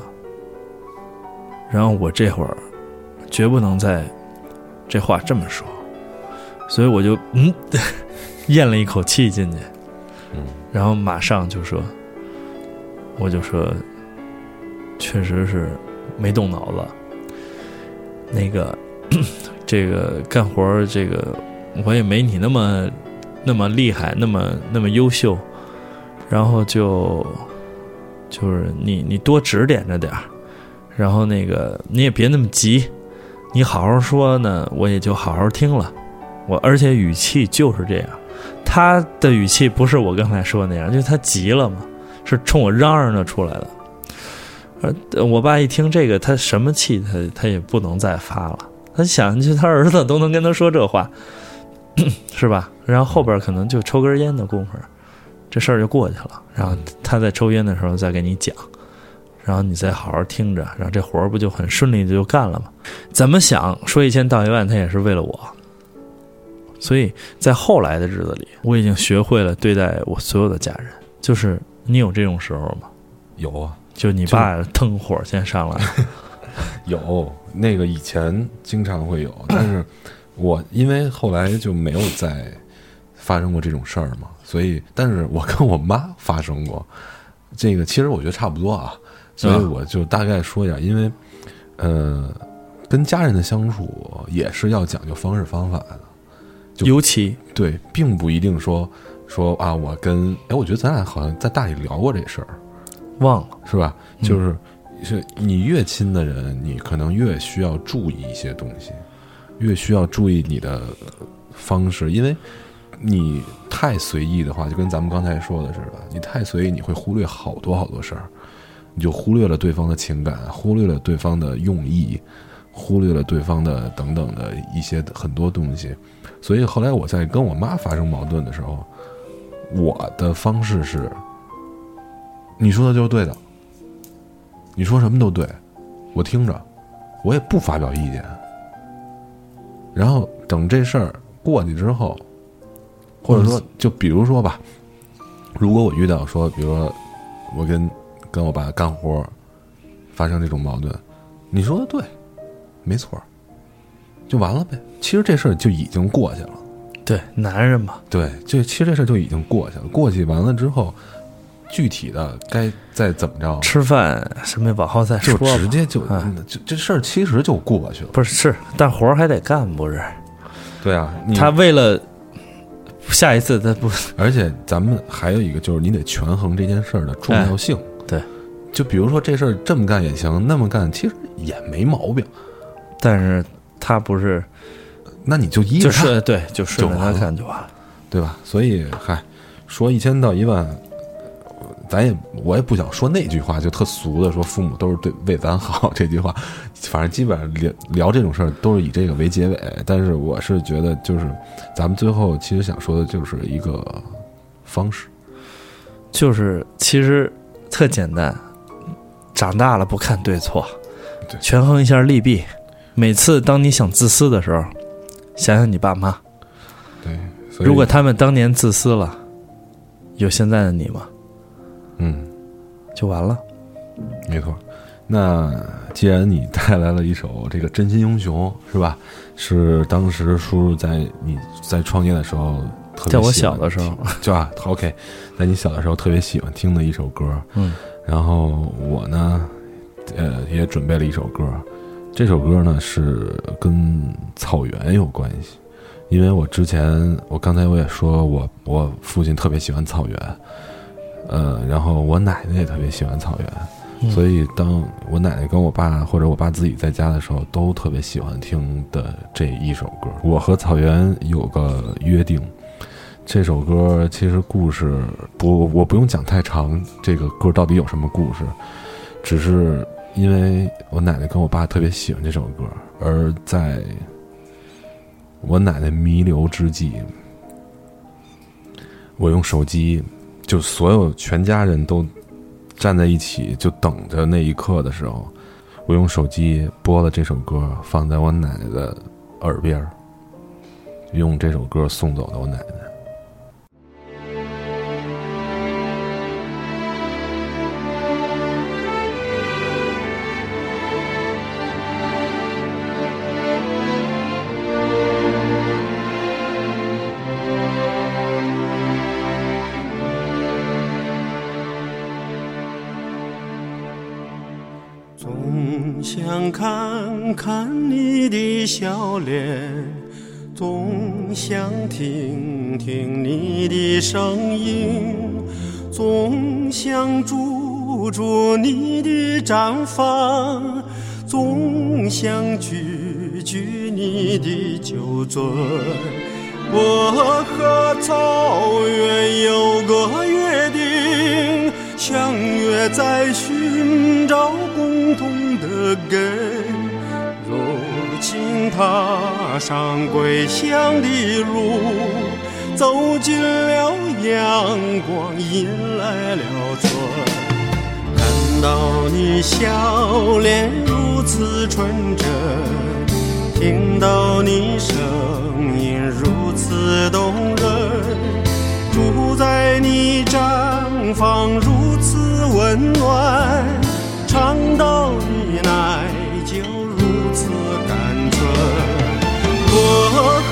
然后我这会儿绝不能再这话这么说，所以我就嗯 咽了一口气进去，嗯然后马上就说，我就说，确实是没动脑子。那个 这个干活儿这个我也没你那么那么厉害，那么那么优秀，然后就就是你你多指点着点儿，然后那个你也别那么急，你好好说呢，我也就好好听了。我而且语气就是这样，他的语气不是我刚才说的那样，就是他急了嘛，是冲我嚷嚷着出来的。呃，我爸一听这个，他什么气他他也不能再发了。他想，就他儿子都能跟他说这话，是吧？然后后边可能就抽根烟的功夫，这事儿就过去了。然后他在抽烟的时候再给你讲，然后你再好好听着，然后这活儿不就很顺利的就干了吗？怎么想说一千道一万，他也是为了我。所以在后来的日子里，我已经学会了对待我所有的家人。就是你有这种时候吗？有啊，就你爸腾火先上来，有那个以前经常会有，但是我因为后来就没有再发生过这种事儿嘛，所以但是我跟我妈发生过，这个其实我觉得差不多啊，所以我就大概说一下，因为呃，跟家人的相处也是要讲究方式方法的，就尤其对，并不一定说说啊，我跟哎，我觉得咱俩好像在大理聊过这事儿，忘了，是吧？嗯就是是你越亲的人，你可能越需要注意一些东西，越需要注意你的方式，因为你太随意的话，就跟咱们刚才说的似的，你太随意，你会忽略好多好多事儿，你就忽略了对方的情感，忽略了对方的用意，忽略了对方的等等的一些很多东西。所以后来我在跟我妈发生矛盾的时候，我的方式是，你说的就是对的，你说什么都对，我听着，我也不发表意见。然后等这事儿过去之后，或者说，就比如说吧，如果我遇到说，比如说我跟跟我爸干活发生这种矛盾，你说的对，没错儿，就完了呗。其实这事儿就已经过去了。对，男人嘛，对，就其实这事儿就已经过去了。过去完了之后，具体的该再怎么着，吃饭什么往后再就说吧。直接就啊嗯这这事儿其实就过去了。不是是，但活儿还得干，不是？对啊，你他为了下一次他不而且咱们还有一个就是你得权衡这件事儿的重要性。对，就比如说这事儿这么干也行，那么干其实也没毛病，但是他不是，那你就依就着他，是对，就顺着他就完了看就完了。对吧？所以嗨，说一千到一万，咱也我也不想说那句话，就特俗的说父母都是对为咱好这句话，反正基本上聊聊这种事儿都是以这个为结尾。但是我是觉得，就是咱们最后其实想说的就是一个方式，就是其实特简单，长大了不看对错，对权衡一下利弊。每次当你想自私的时候，想想你爸妈，对。如果他们当年自私了，有现在的你吗？嗯。就完了。没错。那既然你带来了一首这个《真心英雄》，是吧？是当时叔叔在你在创业的时候特别在我小的时候听，就啊，OK，在你小的时候特别喜欢听的一首歌。嗯，然后我呢，呃，也准备了一首歌。这首歌呢是跟草原有关系，因为我之前我刚才我也说我我父亲特别喜欢草原，呃，然后我奶奶也特别喜欢草原。嗯所以，当我奶奶跟我爸或者我爸自己在家的时候，都特别喜欢听的这一首歌。我和草原有个约定，这首歌其实故事不，我不用讲太长。这个歌到底有什么故事？只是因为我奶奶跟我爸特别喜欢这首歌，而在我奶奶弥留之际，我用手机，就所有全家人都站在一起，就等着那一刻的时候，我用手机播了这首歌，放在我奶奶的耳边，用这首歌送走了我奶奶。想看看你的笑脸，总想听听你的声音，总想住住你的毡房，总想举举你的酒樽。我和草原有个约定，相约在寻找共同的根。如今踏上归乡的路，走进了阳光，迎来了春。看到你笑脸如此纯真，听到你声音如此动人，住在你毡房如此温暖，尝到你你奶酒如此甘醇。我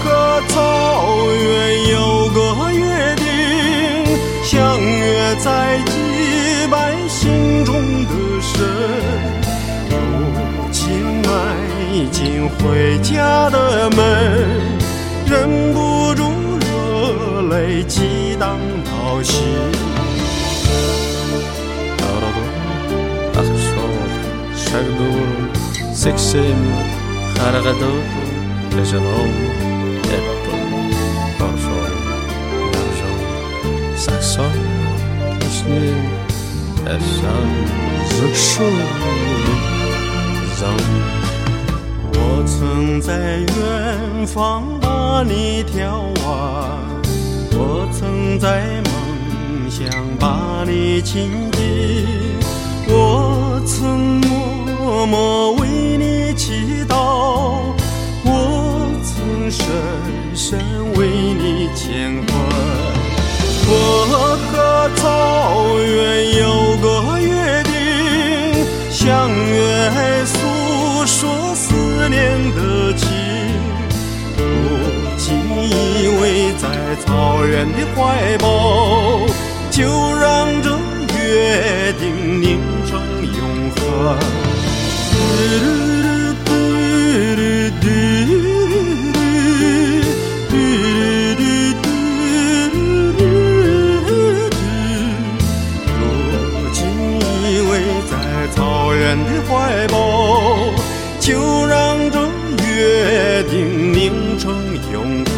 和草原有个约定，相约在祭拜心中的神。如今迈进回家的门，忍不住热泪激荡到心。Seksim Haragadur Lejanom Epple Borfol Larjon Saxon Krishni Esam Zukshu Zam 我曾在远方把你眺望，我曾在梦想把你亲近，我曾默默为祈祷，我曾深深为你牵挂。我和草原有个约定，相约诉说思念的情。如今依偎在草原的怀抱，就让这约定凝成永恒。怀抱，就让这约定凝成永恒。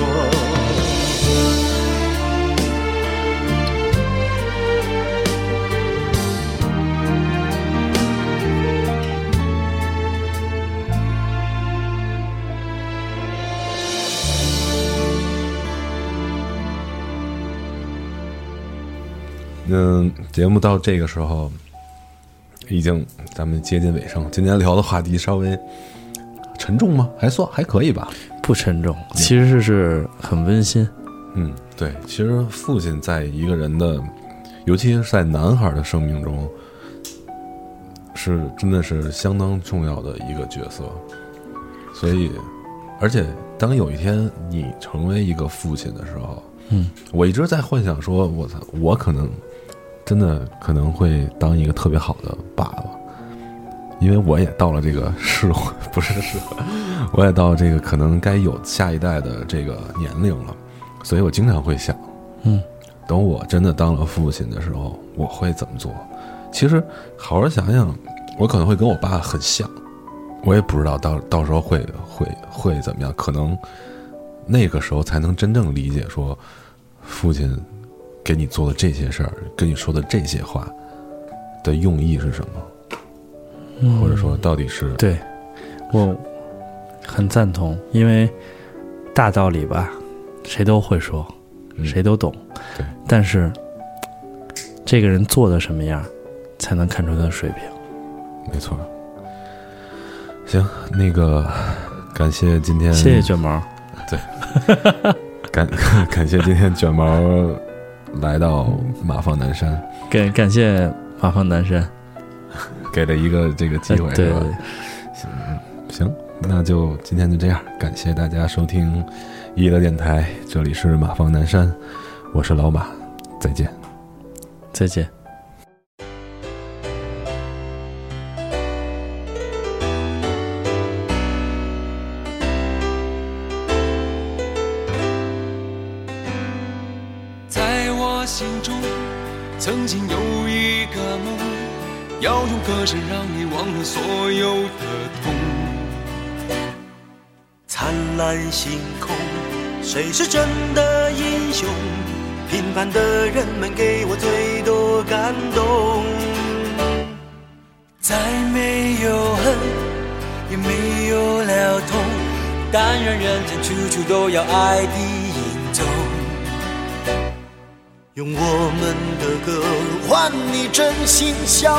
嗯，节目到这个时候，已经咱们接近尾声。今天聊的话题稍微沉重吗？还算还可以吧。不沉重，其实是很温馨。嗯，对，其实父亲在一个人的，尤其是在男孩的生命中，是真的是相当重要的一个角色。所以，而且当有一天你成为一个父亲的时候，嗯，我一直在幻想说，我操，我可能真的可能会当一个特别好的爸爸，因为我也到了这个适婚，不是适婚，我也到这个可能该有下一代的这个年龄了，所以我经常会想，嗯，等我真的当了父亲的时候，我会怎么做？其实好好想想，我可能会跟我爸很像，我也不知道到到时候会会会怎么样，可能那个时候才能真正理解说，父亲给你做的这些事儿，跟你说的这些话的用意是什么，或者说到底是对，我很赞同，因为大道理吧，谁都会说，嗯谁都懂，对，但是这个人做的什么样，才能看出他的水平。没错。行，那个感谢今天，谢谢卷毛，对感 感谢今天卷毛来到马放南山，感感谢马放南山，给了一个这个机会，对对，行，那就今天就这样，感谢大家收听一乐电台，这里是马放南山，我是老马，再见。再见。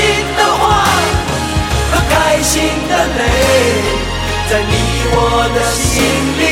心的话和开心的泪，在你我的心里。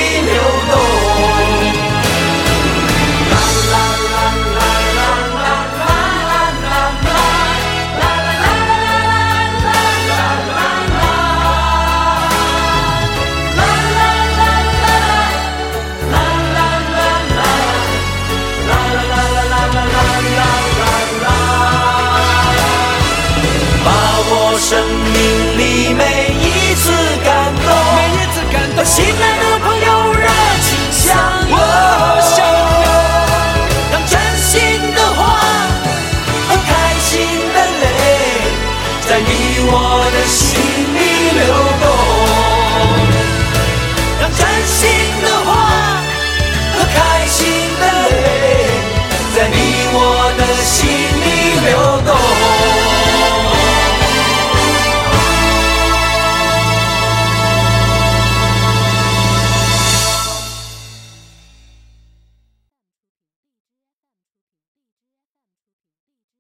握